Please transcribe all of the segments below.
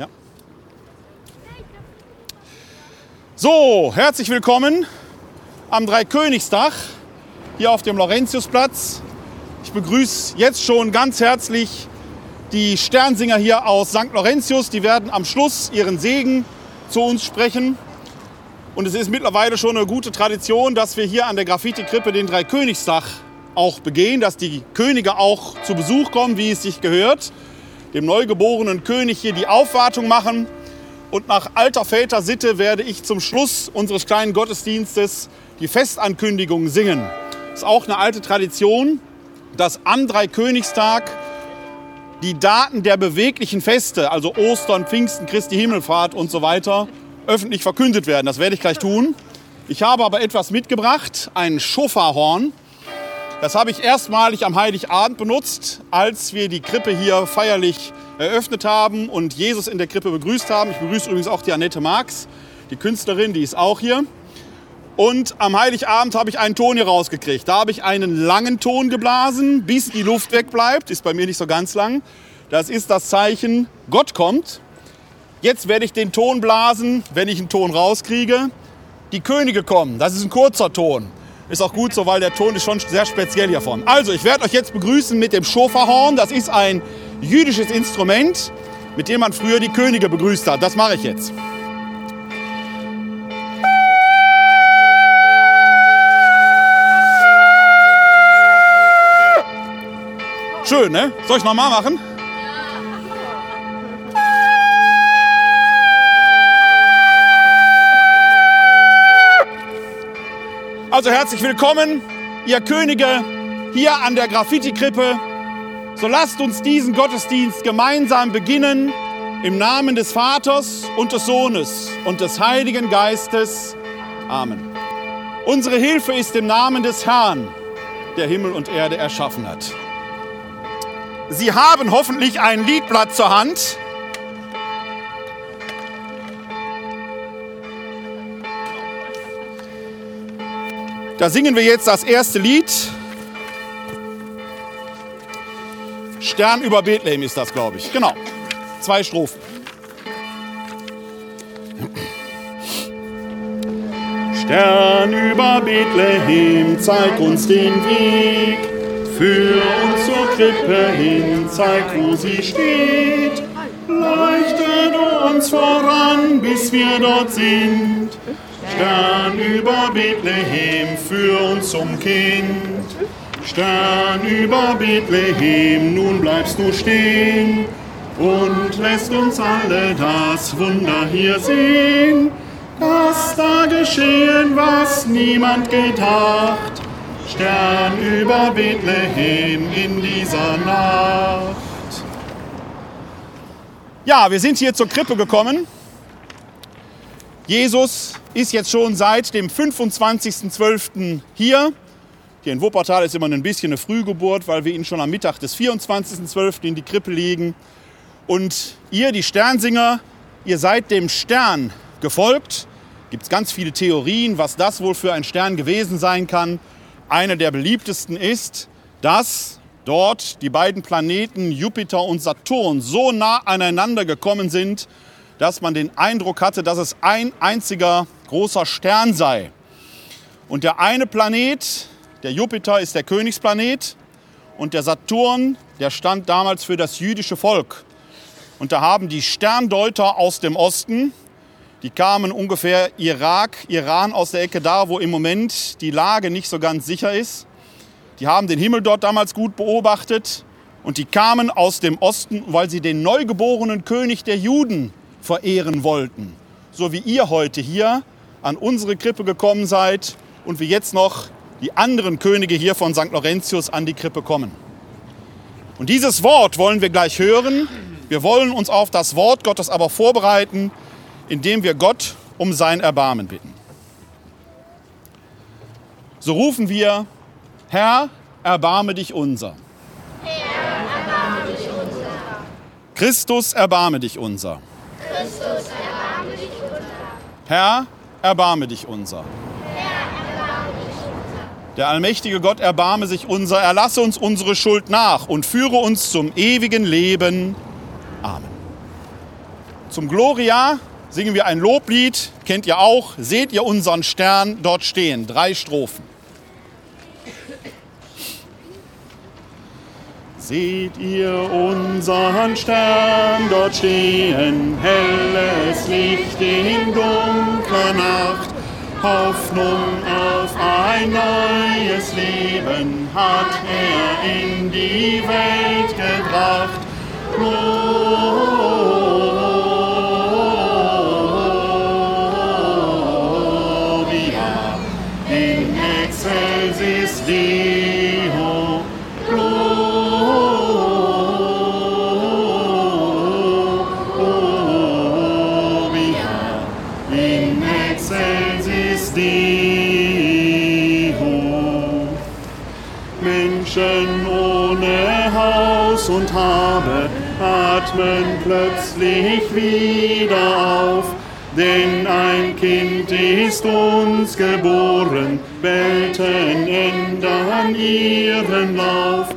Ja. So, herzlich willkommen am Dreikönigstag hier auf dem Laurentiusplatz. Ich begrüße jetzt schon ganz herzlich die Sternsinger hier aus St. Laurentius. Die werden am Schluss ihren Segen zu uns sprechen. Und es ist mittlerweile schon eine gute Tradition, dass wir hier an der Graffiti-Krippe den Dreikönigstag auch begehen, dass die Könige auch zu Besuch kommen, wie es sich gehört, dem neugeborenen König hier die Aufwartung machen. Und nach alter Väter Sitte werde ich zum Schluss unseres kleinen Gottesdienstes die Festankündigung singen. Das ist auch eine alte Tradition, dass am Dreikönigstag die Daten der beweglichen Feste, also Ostern, Pfingsten, Christi Himmelfahrt und so weiter, öffentlich verkündet werden. Das werde ich gleich tun. Ich habe aber etwas mitgebracht, ein Schofarhorn. Das habe ich erstmalig am Heiligabend benutzt, als wir die Krippe hier feierlich eröffnet haben und Jesus in der Krippe begrüßt haben. Ich begrüße übrigens auch die Annette Marx, die Künstlerin, die ist auch hier. Und am Heiligabend habe ich einen Ton hier rausgekriegt. Da habe ich einen langen Ton geblasen, bis die Luft wegbleibt. Ist bei mir nicht so ganz lang. Das ist das Zeichen, Gott kommt. Jetzt werde ich den Ton blasen, wenn ich einen Ton rauskriege. Die Könige kommen. Das ist ein kurzer Ton. Ist auch gut so, weil der Ton ist schon sehr speziell hiervon. Also, ich werde euch jetzt begrüßen mit dem Schoferhorn. Das ist ein jüdisches Instrument, mit dem man früher die Könige begrüßt hat. Das mache ich jetzt. Schön, ne? Soll ich nochmal machen? Also herzlich willkommen, ihr Könige, hier an der Graffiti-Krippe. So lasst uns diesen Gottesdienst gemeinsam beginnen im Namen des Vaters und des Sohnes und des Heiligen Geistes. Amen. Unsere Hilfe ist im Namen des Herrn, der Himmel und Erde erschaffen hat. Sie haben hoffentlich ein Liedblatt zur Hand. Da singen wir jetzt das erste Lied. Stern über Bethlehem ist das, glaube ich. Genau. Zwei Strophen. Stern über Bethlehem, zeig uns den Weg. Führ uns zur Krippe hin, zeig, wo sie steht. Leuchte du uns voran, bis wir dort sind. Stern über Bethlehem, führ uns zum Kind. Stern über Bethlehem, nun bleibst du stehen und lässt uns alle das Wunder hier sehen, dass da geschehen, was niemand gedacht. Stern über Bethlehem in dieser Nacht. Ja, wir sind hier zur Krippe gekommen. Jesus ist jetzt schon seit dem 25.12. hier. Hier in Wuppertal ist immer ein bisschen eine Frühgeburt, weil wir ihn schon am Mittag des 24.12. in die Krippe legen. Und ihr, die Sternsinger, ihr seid dem Stern gefolgt. Gibt es ganz viele Theorien, was das wohl für ein Stern gewesen sein kann. Eine der beliebtesten ist, dass dort die beiden Planeten Jupiter und Saturn so nah aneinander gekommen sind, dass man den Eindruck hatte, dass es ein einziger großer Stern sei. Und der eine Planet, der Jupiter, ist der Königsplanet und der Saturn, der stand damals für das jüdische Volk. Und da haben die Sterndeuter aus dem Osten, die kamen ungefähr Irak, Iran aus der Ecke da, wo im Moment die Lage nicht so ganz sicher ist. Die haben den Himmel dort damals gut beobachtet und die kamen aus dem Osten, weil sie den neugeborenen König der Juden verehren wollten. So wie ihr heute hier an unsere Krippe gekommen seid und wie jetzt noch die anderen Könige hier von St. Laurentius an die Krippe kommen. Und dieses Wort wollen wir gleich hören. Wir wollen uns auf das Wort Gottes aber vorbereiten, indem wir Gott um sein Erbarmen bitten. So rufen wir, Herr, erbarme dich unser. Herr, erbarme dich unser. Christus, erbarme dich unser. Christus, erbarme dich unser. Herr, erbarme dich unser. Herr, erbarme dich unser. Der allmächtige Gott erbarme sich unser, erlasse uns unsere Schuld nach und führe uns zum ewigen Leben. Amen. Zum Gloria singen wir ein Loblied, kennt ihr auch. Seht ihr unseren Stern dort stehen? Drei Strophen. Seht ihr unseren Stern dort stehen, helles Licht in dunkler Nacht, Hoffnung auf ein neues Leben hat er in die Welt gebracht. Gloria Habe atmen plötzlich wieder auf, denn ein Kind ist uns geboren, Welten ändern ihren Lauf.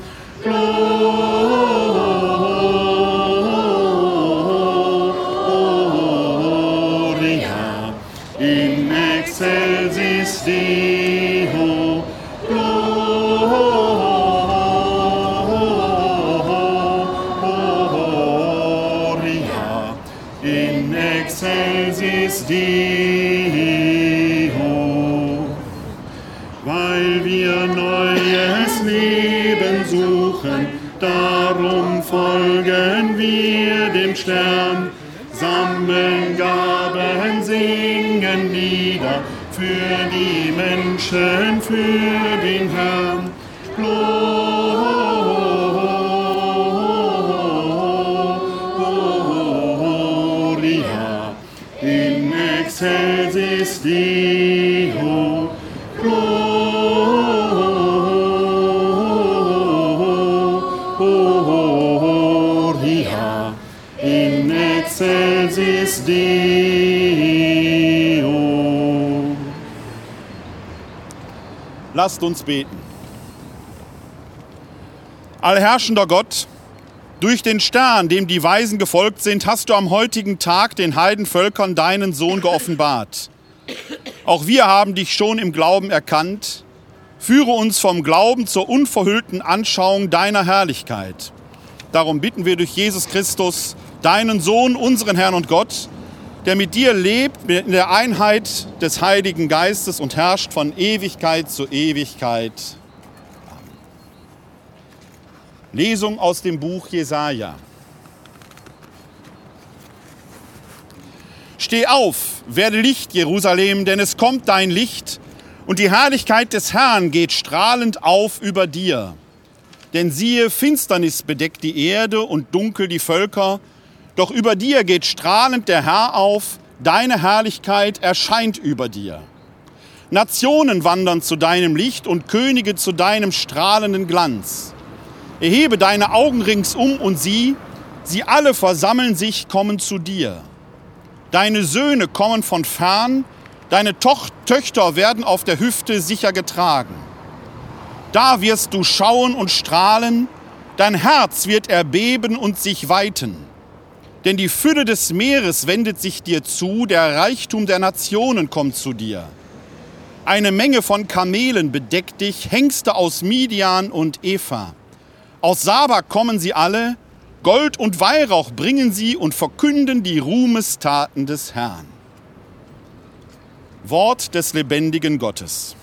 Gloria Stern, sammeln Gaben, singen Lieder für die Menschen, für den Herrn. Gloria in excelsis Deo. Lasst uns beten. Allherrschender Gott, durch den Stern, dem die Weisen gefolgt sind, hast du am heutigen Tag den Heidenvölkern deinen Sohn geoffenbart. Auch wir haben dich schon im Glauben erkannt. Führe uns vom Glauben zur unverhüllten Anschauung deiner Herrlichkeit. Darum bitten wir durch Jesus Christus, deinen Sohn, unseren Herrn und Gott, der mit dir lebt in der Einheit des Heiligen Geistes und herrscht von Ewigkeit zu Ewigkeit. Lesung aus dem Buch Jesaja. Steh auf, werde Licht, Jerusalem, denn es kommt dein Licht und die Herrlichkeit des Herrn geht strahlend auf über dir. Denn siehe, Finsternis bedeckt die Erde und dunkel die Völker, doch über dir geht strahlend der Herr auf, deine Herrlichkeit erscheint über dir. Nationen wandern zu deinem Licht und Könige zu deinem strahlenden Glanz. Erhebe deine Augen ringsum und sieh, sie alle versammeln sich, kommen zu dir. Deine Söhne kommen von fern, deine Toch Töchter werden auf der Hüfte sicher getragen. Da wirst du schauen und strahlen, dein Herz wird erbeben und sich weiten. Denn die Fülle des Meeres wendet sich dir zu, der Reichtum der Nationen kommt zu dir. Eine Menge von Kamelen bedeckt dich, Hengste aus Midian und Eva. Aus Saba kommen sie alle, Gold und Weihrauch bringen sie und verkünden die Ruhmestaten des Herrn. Wort des lebendigen Gottes.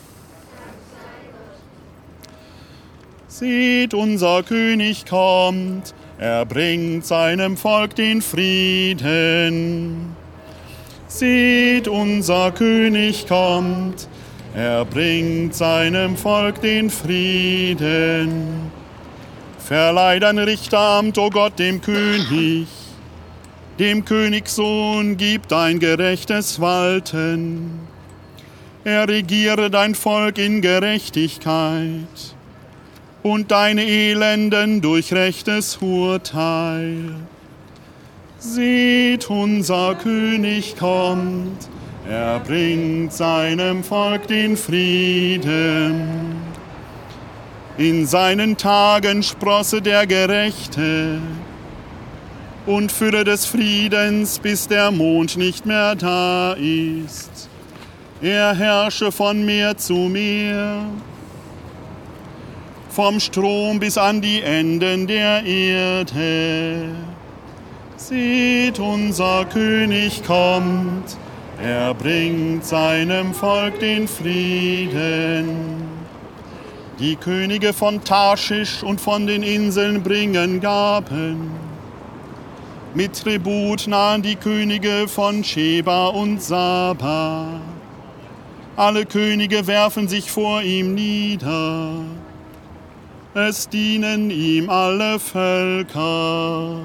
Seht, unser König kommt, er bringt seinem Volk den Frieden. Seht, unser König kommt, er bringt seinem Volk den Frieden. Verleih dein Richteramt, o Gott, dem König. Dem Königssohn gib dein gerechtes Walten. Er regiere dein Volk in Gerechtigkeit und deine Elenden durch rechtes Urteil. Seht, unser König kommt, er bringt seinem Volk den Frieden. In seinen Tagen sprosse der Gerechte, und Fülle des Friedens, bis der Mond nicht mehr da ist. Er herrsche von Meer zu Meer, vom Strom bis an die Enden der Erde. Seht, unser König kommt, er bringt seinem Volk den Frieden. Die Könige von Tarschisch und von den Inseln bringen Gaben. Mit Tribut nahen die Könige von Sheba und Saba. Alle Könige werfen sich vor ihm nieder. Es dienen ihm alle Völker.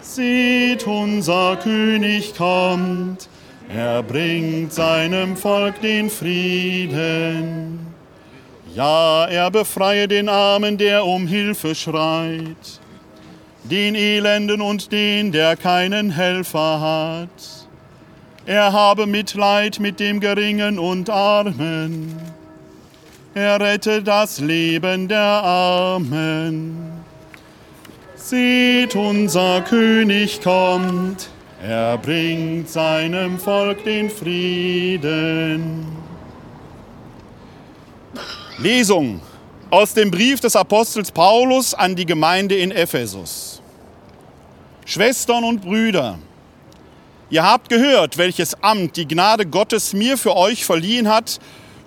Seht, unser König kommt, er bringt seinem Volk den Frieden. Ja, er befreie den Armen, der um Hilfe schreit, den Elenden und den, der keinen Helfer hat. Er habe Mitleid mit dem Geringen und Armen. Er rette das Leben der Armen. Seht, unser König kommt, er bringt seinem Volk den Frieden. Lesung aus dem Brief des Apostels Paulus an die Gemeinde in Ephesus. Schwestern und Brüder, ihr habt gehört, welches Amt die Gnade Gottes mir für euch verliehen hat.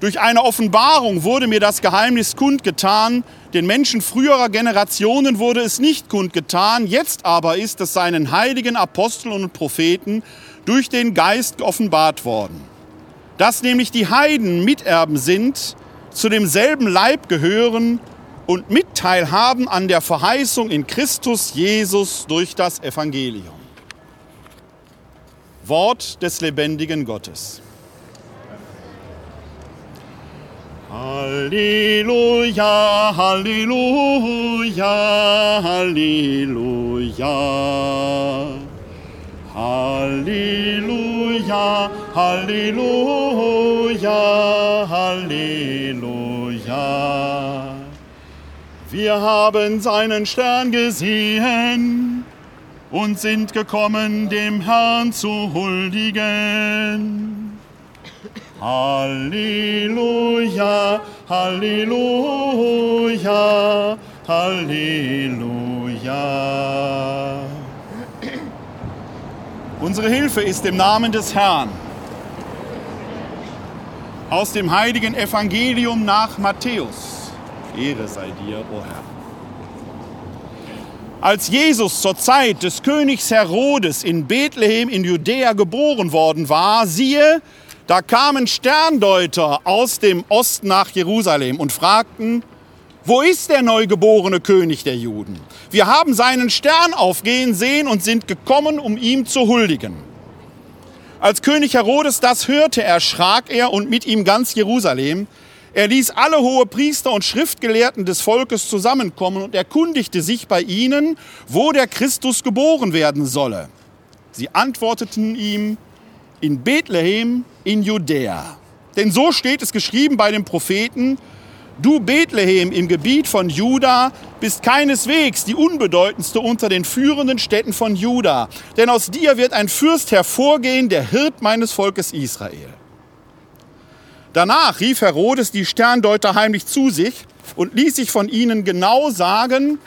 Durch eine Offenbarung wurde mir das Geheimnis kundgetan, den Menschen früherer Generationen wurde es nicht kundgetan, jetzt aber ist es seinen heiligen Aposteln und Propheten durch den Geist offenbart worden. Dass nämlich die Heiden Miterben sind, zu demselben Leib gehören und Mitteil haben an der Verheißung in Christus Jesus durch das Evangelium. Wort des lebendigen Gottes. Halleluja, Halleluja, Halleluja. Halleluja, Halleluja, Halleluja. Wir haben seinen Stern gesehen und sind gekommen, dem Herrn zu huldigen. Halleluja, Halleluja, Halleluja. Unsere Hilfe ist im Namen des Herrn. Aus dem heiligen Evangelium nach Matthäus. Ehre sei dir, o oh Herr. Als Jesus zur Zeit des Königs Herodes in Bethlehem in Judäa geboren worden war, siehe, da kamen Sterndeuter aus dem Osten nach Jerusalem und fragten, wo ist der neugeborene König der Juden? Wir haben seinen Stern aufgehen sehen und sind gekommen, um ihm zu huldigen. Als König Herodes das hörte, erschrak er und mit ihm ganz Jerusalem. Er ließ alle hohe Priester und Schriftgelehrten des Volkes zusammenkommen und erkundigte sich bei ihnen, wo der Christus geboren werden solle. Sie antworteten ihm, in Bethlehem in Judäa. Denn so steht es geschrieben bei den Propheten, du Bethlehem im Gebiet von Juda bist keineswegs die unbedeutendste unter den führenden Städten von Juda, denn aus dir wird ein Fürst hervorgehen, der Hirt meines Volkes Israel. Danach rief Herodes die Sterndeuter heimlich zu sich und ließ sich von ihnen genau sagen,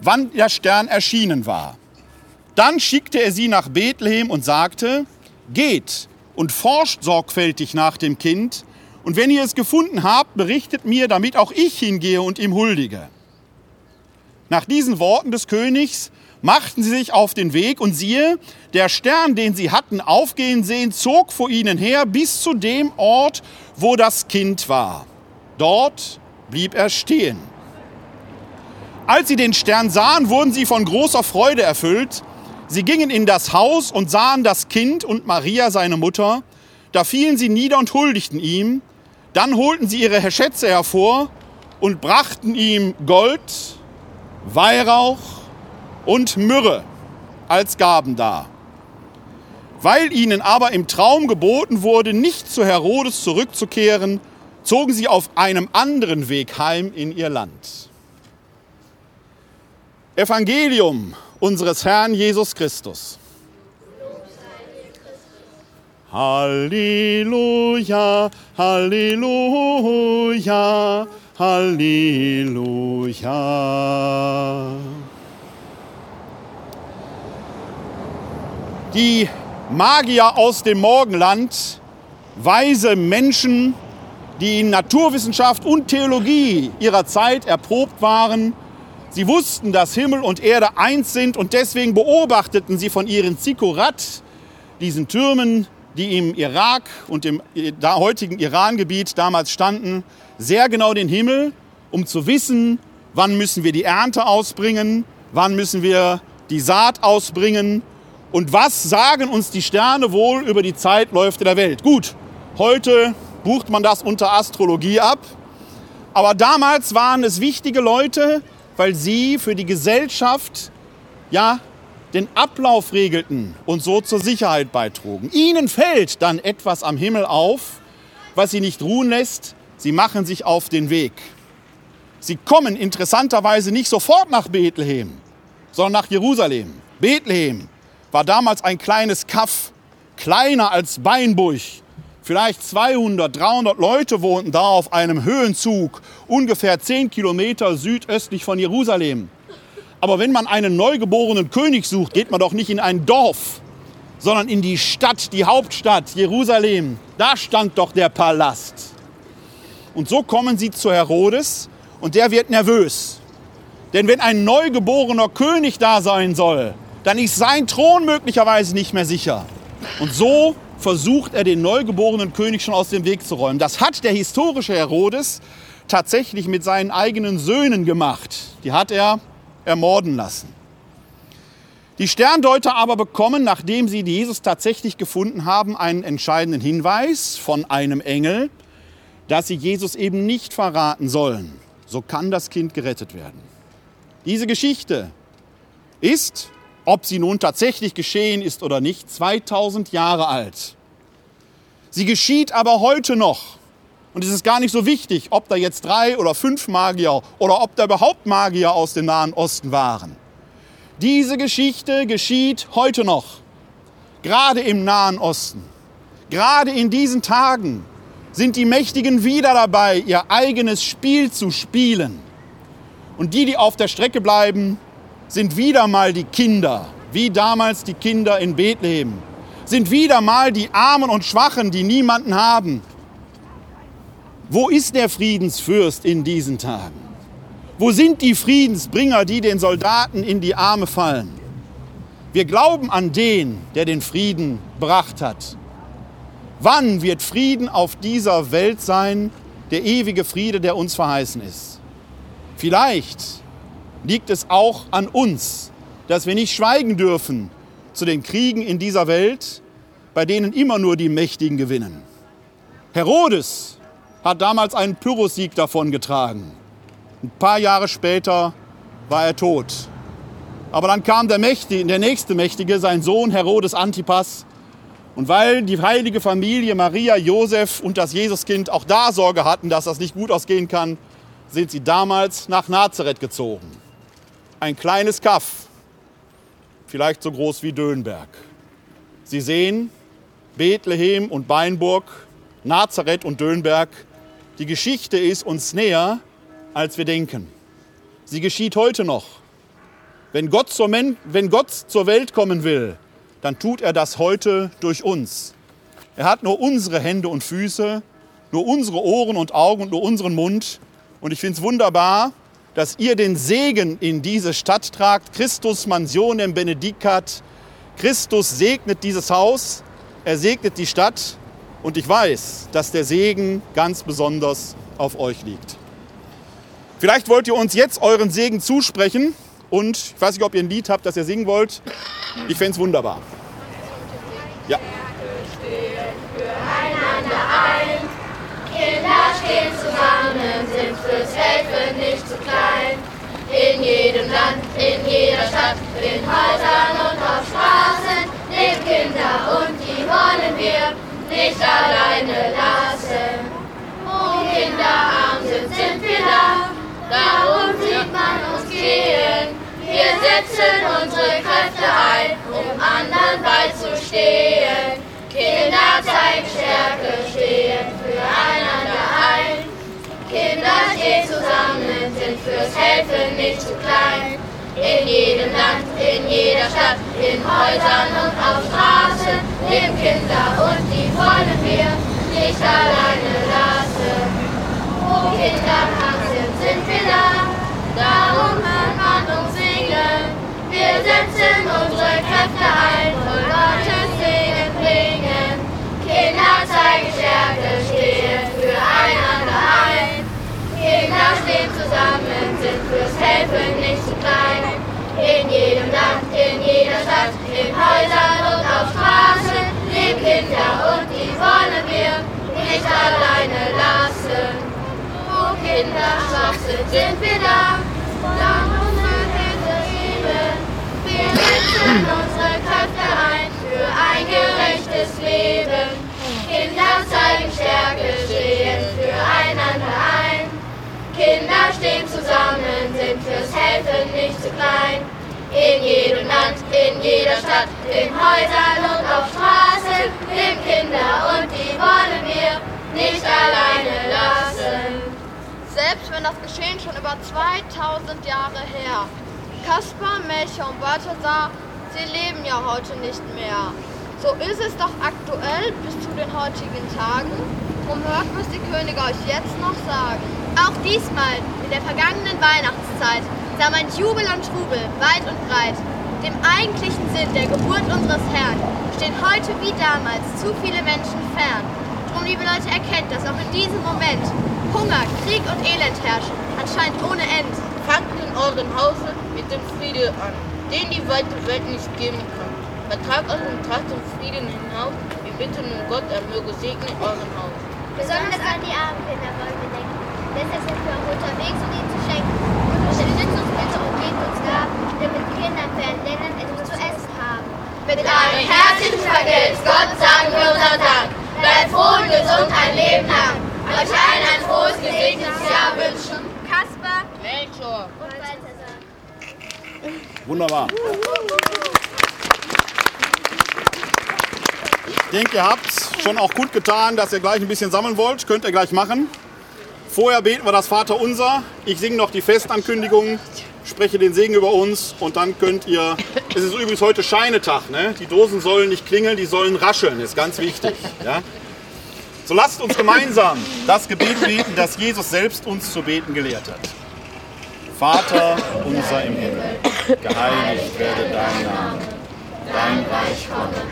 wann der Stern erschienen war. Dann schickte er sie nach Bethlehem und sagte, geht und forscht sorgfältig nach dem Kind, und wenn ihr es gefunden habt, berichtet mir, damit auch ich hingehe und ihm huldige. Nach diesen Worten des Königs machten sie sich auf den Weg und siehe, der Stern, den sie hatten aufgehen sehen, zog vor ihnen her bis zu dem Ort, wo das Kind war. Dort blieb er stehen. Als sie den Stern sahen, wurden sie von großer Freude erfüllt. Sie gingen in das Haus und sahen das Kind und Maria, seine Mutter. Da fielen sie nieder und huldigten ihm. Dann holten sie ihre Schätze hervor und brachten ihm Gold, Weihrauch und Myrrhe als Gaben dar. Weil ihnen aber im Traum geboten wurde, nicht zu Herodes zurückzukehren, zogen sie auf einem anderen Weg heim in ihr Land. Evangelium unseres Herrn Jesus Christus. Halleluja, Halleluja, Halleluja. Die Magier aus dem Morgenland, weise Menschen, die in Naturwissenschaft und Theologie ihrer Zeit erprobt waren, sie wussten, dass Himmel und Erde eins sind und deswegen beobachteten sie von ihren Zikorat, diesen Türmen, die im Irak und im heutigen Irangebiet damals standen, sehr genau den Himmel, um zu wissen, wann müssen wir die Ernte ausbringen, wann müssen wir die Saat ausbringen und was sagen uns die Sterne wohl über die Zeitläufe der Welt. Gut, heute bucht man das unter Astrologie ab, aber damals waren es wichtige Leute, weil sie für die Gesellschaft ja den Ablauf regelten und so zur Sicherheit beitrugen. Ihnen fällt dann etwas am Himmel auf, was sie nicht ruhen lässt. Sie machen sich auf den Weg. Sie kommen interessanterweise nicht sofort nach Bethlehem, sondern nach Jerusalem. Bethlehem war damals ein kleines Kaff, kleiner als Beinburg. Vielleicht 200, 300 Leute wohnten da auf einem Höhenzug, ungefähr 10 Kilometer südöstlich von Jerusalem. Aber wenn man einen neugeborenen König sucht, geht man doch nicht in ein Dorf, sondern in die Stadt, die Hauptstadt, Jerusalem. Da stand doch der Palast. Und so kommen sie zu Herodes und der wird nervös. Denn wenn ein neugeborener König da sein soll, dann ist sein Thron möglicherweise nicht mehr sicher. Und so versucht er den neugeborenen König schon aus dem Weg zu räumen. Das hat der historische Herodes tatsächlich mit seinen eigenen Söhnen gemacht. Die hat er ermorden lassen. Die Sterndeuter aber bekommen, nachdem sie Jesus tatsächlich gefunden haben, einen entscheidenden Hinweis von einem Engel, dass sie Jesus eben nicht verraten sollen. So kann das Kind gerettet werden. Diese Geschichte ist, ob sie nun tatsächlich geschehen ist oder nicht, 2000 Jahre alt. Sie geschieht aber heute noch. Und es ist gar nicht so wichtig, ob da jetzt drei oder fünf Magier oder ob da überhaupt Magier aus dem Nahen Osten waren. Diese Geschichte geschieht heute noch, gerade im Nahen Osten. Gerade in diesen Tagen sind die Mächtigen wieder dabei, ihr eigenes Spiel zu spielen. Und die, die auf der Strecke bleiben, sind wieder mal die Kinder, wie damals die Kinder in Bethlehem, sind wieder mal die Armen und Schwachen, die niemanden haben, wo ist der Friedensfürst in diesen Tagen? Wo sind die Friedensbringer, die den Soldaten in die Arme fallen? Wir glauben an den, der den Frieden gebracht hat. Wann wird Frieden auf dieser Welt sein, der ewige Friede, der uns verheißen ist? Vielleicht liegt es auch an uns, dass wir nicht schweigen dürfen zu den Kriegen in dieser Welt, bei denen immer nur die Mächtigen gewinnen. Herodes hat damals einen Pyrrhussieg davongetragen. Ein paar Jahre später war er tot. Aber dann kam der, Mächtige, der nächste Mächtige, sein Sohn Herodes Antipas. Und weil die heilige Familie Maria, Josef und das Jesuskind auch da Sorge hatten, dass das nicht gut ausgehen kann, sind sie damals nach Nazareth gezogen. Ein kleines Kaff, vielleicht so groß wie Dönberg. Sie sehen, Bethlehem und Beinburg, Nazareth und Dönberg die Geschichte ist uns näher, als wir denken. Sie geschieht heute noch. Wenn Gott, zur Men wenn Gott zur Welt kommen will, dann tut er das heute durch uns. Er hat nur unsere Hände und Füße, nur unsere Ohren und Augen und nur unseren Mund. Und ich finde es wunderbar, dass ihr den Segen in diese Stadt tragt. Christus mansionem benedicat. Christus segnet dieses Haus, er segnet die Stadt und ich weiß, dass der Segen ganz besonders auf euch liegt. Vielleicht wollt ihr uns jetzt euren Segen zusprechen. Und ich weiß nicht, ob ihr ein Lied habt, das ihr singen wollt. Ich fände es wunderbar. Ja. Häusern und auf Straßen leben Kinder und die wollen wir nicht alleine lassen. Wo Kinder arm sind, sind wir da, darum sieht man uns gehen. Wir setzen unsere Kräfte ein, um anderen beizustehen. Kinder zeigen Stärke, stehen füreinander ein. Kinder stehen zusammen, sind fürs Helfen nicht zu klein. In jedem Land, in jeder Stadt, in Häusern und auf Straßen leben Kinder und die wollen wir nicht alleine lassen. Wo Kinder krank sind, sind wir da, Häusern und auf Straßen leben Kinder und die wollen wir nicht alleine lassen. Wo Kinder schwach sind, sind wir da, darum für Hilfe geben. Wir setzen unsere Kräfte ein für ein gerechtes Leben. Kinder zeigen Stärke, stehen füreinander ein. Kinder stehen zusammen, sind fürs Helfen nicht zu klein. In jedem Land, in jeder Stadt, in Häusern und auf Straßen leben Kinder und die wollen wir nicht alleine lassen. Selbst wenn das Geschehen schon über 2000 Jahre her. Kaspar, Melchior und Balthasar, sie leben ja heute nicht mehr. So ist es doch aktuell bis zu den heutigen Tagen. Drum hört, was die Könige euch jetzt noch sagen. Auch diesmal, in der vergangenen Weihnachtszeit, sah man Jubel und Trubel weit und breit. Dem eigentlichen Sinn der Geburt unseres Herrn stehen heute wie damals zu viele Menschen fern. Drum, liebe Leute, erkennt, dass auch in diesem Moment Hunger, Krieg und Elend herrschen, anscheinend ohne End. Fangt in eurem Hause mit dem Friede an, den die weite Welt nicht geben kann. Vertragt euren Tag zum Frieden hinaus. Wir bitten um Gott, er möge segnen euren Haus. Besonders an die armen Kinder wollen wir denken. Deshalb sind wir auch unterwegs, um ihnen zu schenken. Unterstützt uns bitte und gebt uns Gaben, damit die Kinder in fernen Ländern etwas zu essen haben. Mit einem herzlichen Vergelt's Gott sagen wir unseren Dank. Bleibt froh und ein Leben lang. Euch allen ein frohes, gesegnetes Jahr wünschen. Kaspar Melchior. und Balthasar. Wunderbar. Ich denke, ihr habt schon auch gut getan, dass ihr gleich ein bisschen sammeln wollt. Könnt ihr gleich machen. Vorher beten wir das Vaterunser. Ich singe noch die Festankündigung, spreche den Segen über uns und dann könnt ihr. Es ist übrigens heute Scheinetag. Ne? Die Dosen sollen nicht klingeln, die sollen rascheln. Ist ganz wichtig. Ja? So lasst uns gemeinsam das Gebet beten, das Jesus selbst uns zu beten gelehrt hat. Vater unser im Himmel, geheiligt werde dein Name, dein Reich komme,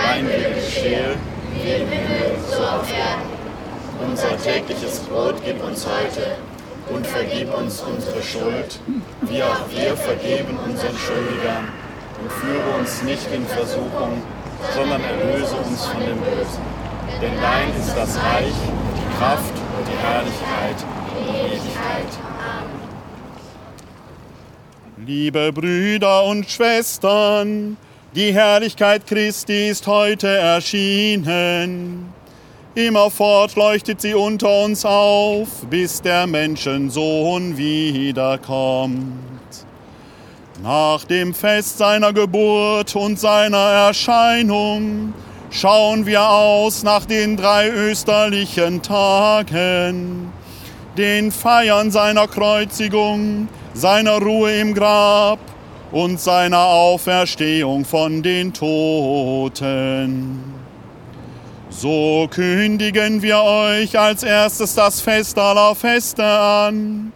dein Wille geschehe, wie im Himmel so auf Erden. Unser tägliches Brot gib uns heute und vergib uns unsere Schuld, wie auch wir vergeben unseren Schuldigern. Und führe uns nicht in Versuchung, sondern erlöse uns von dem Bösen. Denn dein ist das Reich, die Kraft und die Herrlichkeit in Ewigkeit. Liebe Brüder und Schwestern, die Herrlichkeit Christi ist heute erschienen. Immerfort leuchtet sie unter uns auf, bis der Menschensohn wiederkommt. Nach dem Fest seiner Geburt und seiner Erscheinung schauen wir aus nach den drei österlichen Tagen, den Feiern seiner Kreuzigung, seiner Ruhe im Grab und seiner Auferstehung von den Toten. So kündigen wir euch als erstes das Fest aller Feste an,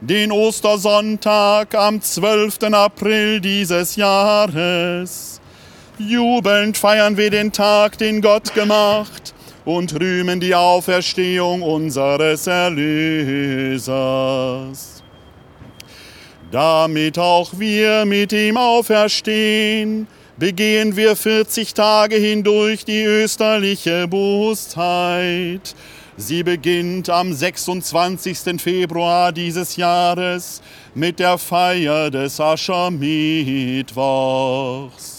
den Ostersonntag am 12. April dieses Jahres. Jubelnd feiern wir den Tag, den Gott gemacht, und rühmen die Auferstehung unseres Erlösers. Damit auch wir mit ihm auferstehen, begehen wir 40 Tage hindurch die österliche Bußzeit. Sie beginnt am 26. Februar dieses Jahres mit der Feier des Aschermittwochs.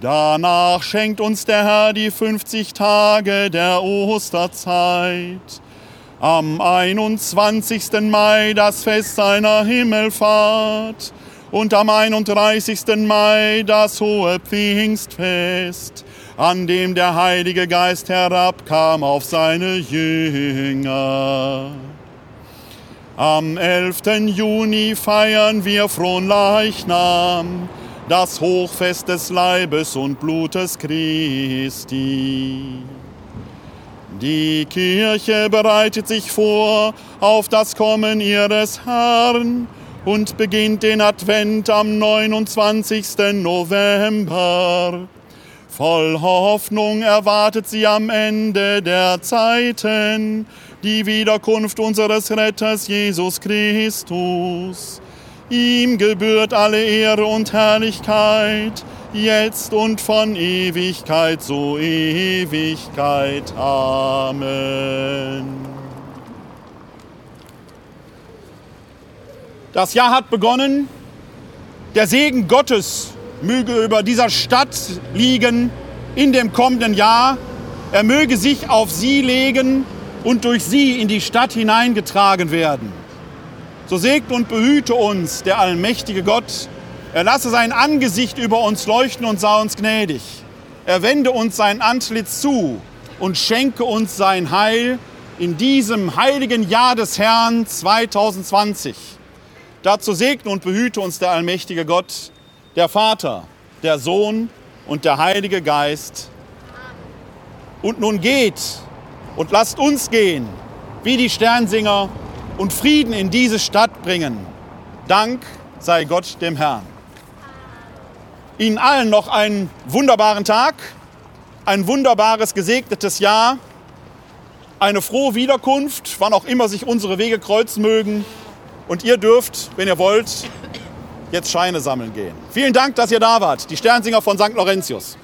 Danach schenkt uns der Herr die 50 Tage der Osterzeit. Am 21. Mai das Fest seiner Himmelfahrt und am 31. Mai das hohe Pfingstfest, an dem der Heilige Geist herabkam auf seine Jünger. Am 11. Juni feiern wir Fronleichnam, das Hochfest des Leibes und Blutes Christi. Die Kirche bereitet sich vor auf das Kommen ihres Herrn und beginnt den Advent am 29. November. Voll Hoffnung erwartet sie am Ende der Zeiten die Wiederkunft unseres Retters Jesus Christus. Ihm gebührt alle Ehre und Herrlichkeit, jetzt und von Ewigkeit zu Ewigkeit. Amen. Das Jahr hat begonnen. Der Segen Gottes möge über dieser Stadt liegen in dem kommenden Jahr. Er möge sich auf sie legen und durch sie in die Stadt hineingetragen werden. So segne und behüte uns der allmächtige Gott. Er lasse sein Angesicht über uns leuchten und sei uns gnädig. Er wende uns sein Antlitz zu und schenke uns sein Heil in diesem heiligen Jahr des Herrn 2020. Dazu segne und behüte uns der allmächtige Gott, der Vater, der Sohn und der Heilige Geist. Und nun geht und lasst uns gehen, wie die Sternsinger, und Frieden in diese Stadt bringen. Dank sei Gott dem Herrn. Ihnen allen noch einen wunderbaren Tag, ein wunderbares, gesegnetes Jahr, eine frohe Wiederkunft, wann auch immer sich unsere Wege kreuzen mögen. Und ihr dürft, wenn ihr wollt, jetzt Scheine sammeln gehen. Vielen Dank, dass ihr da wart. Die Sternsinger von St. Laurentius.